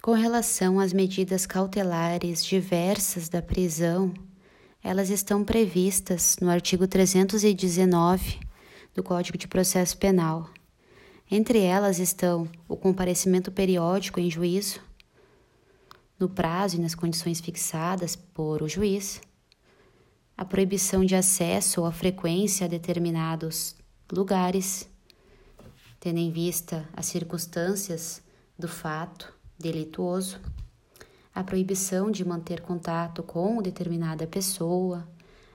Com relação às medidas cautelares diversas da prisão, elas estão previstas no artigo 319 do Código de Processo Penal. Entre elas estão o comparecimento periódico em juízo, no prazo e nas condições fixadas por o juiz, a proibição de acesso ou a frequência a determinados lugares, tendo em vista as circunstâncias do fato delituoso, a proibição de manter contato com determinada pessoa,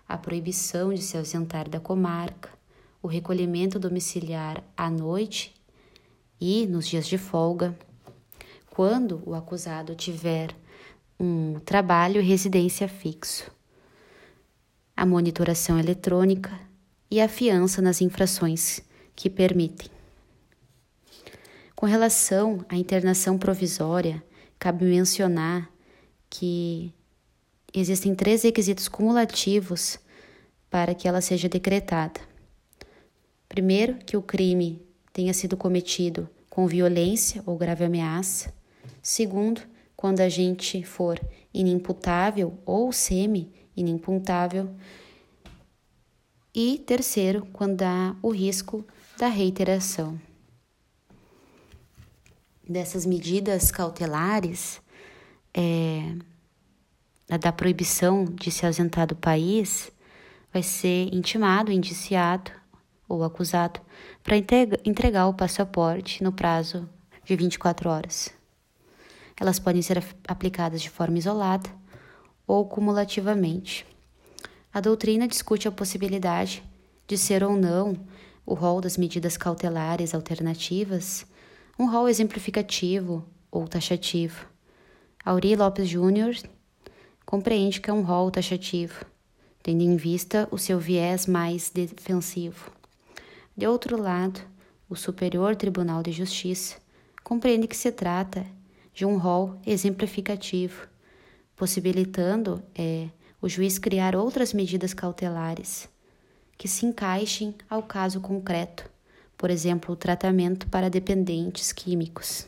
a proibição de se ausentar da comarca, o recolhimento domiciliar à noite e nos dias de folga, quando o acusado tiver um trabalho e residência fixo, a monitoração eletrônica e a fiança nas infrações que permitem. Com relação à internação provisória, cabe mencionar que existem três requisitos cumulativos para que ela seja decretada. Primeiro, que o crime tenha sido cometido com violência ou grave ameaça. Segundo, quando a gente for inimputável ou semi-inimputável. E terceiro, quando há o risco da reiteração dessas medidas cautelares, é, da proibição de se ausentar do país, vai ser intimado, indiciado ou acusado para entregar o passaporte no prazo de 24 horas. Elas podem ser aplicadas de forma isolada ou cumulativamente. A doutrina discute a possibilidade de ser ou não o rol das medidas cautelares alternativas um rol exemplificativo ou taxativo. Auri Lopes Júnior compreende que é um rol taxativo, tendo em vista o seu viés mais defensivo. De outro lado, o Superior Tribunal de Justiça compreende que se trata de um rol exemplificativo, possibilitando é, o juiz criar outras medidas cautelares que se encaixem ao caso concreto por exemplo, o tratamento para dependentes químicos.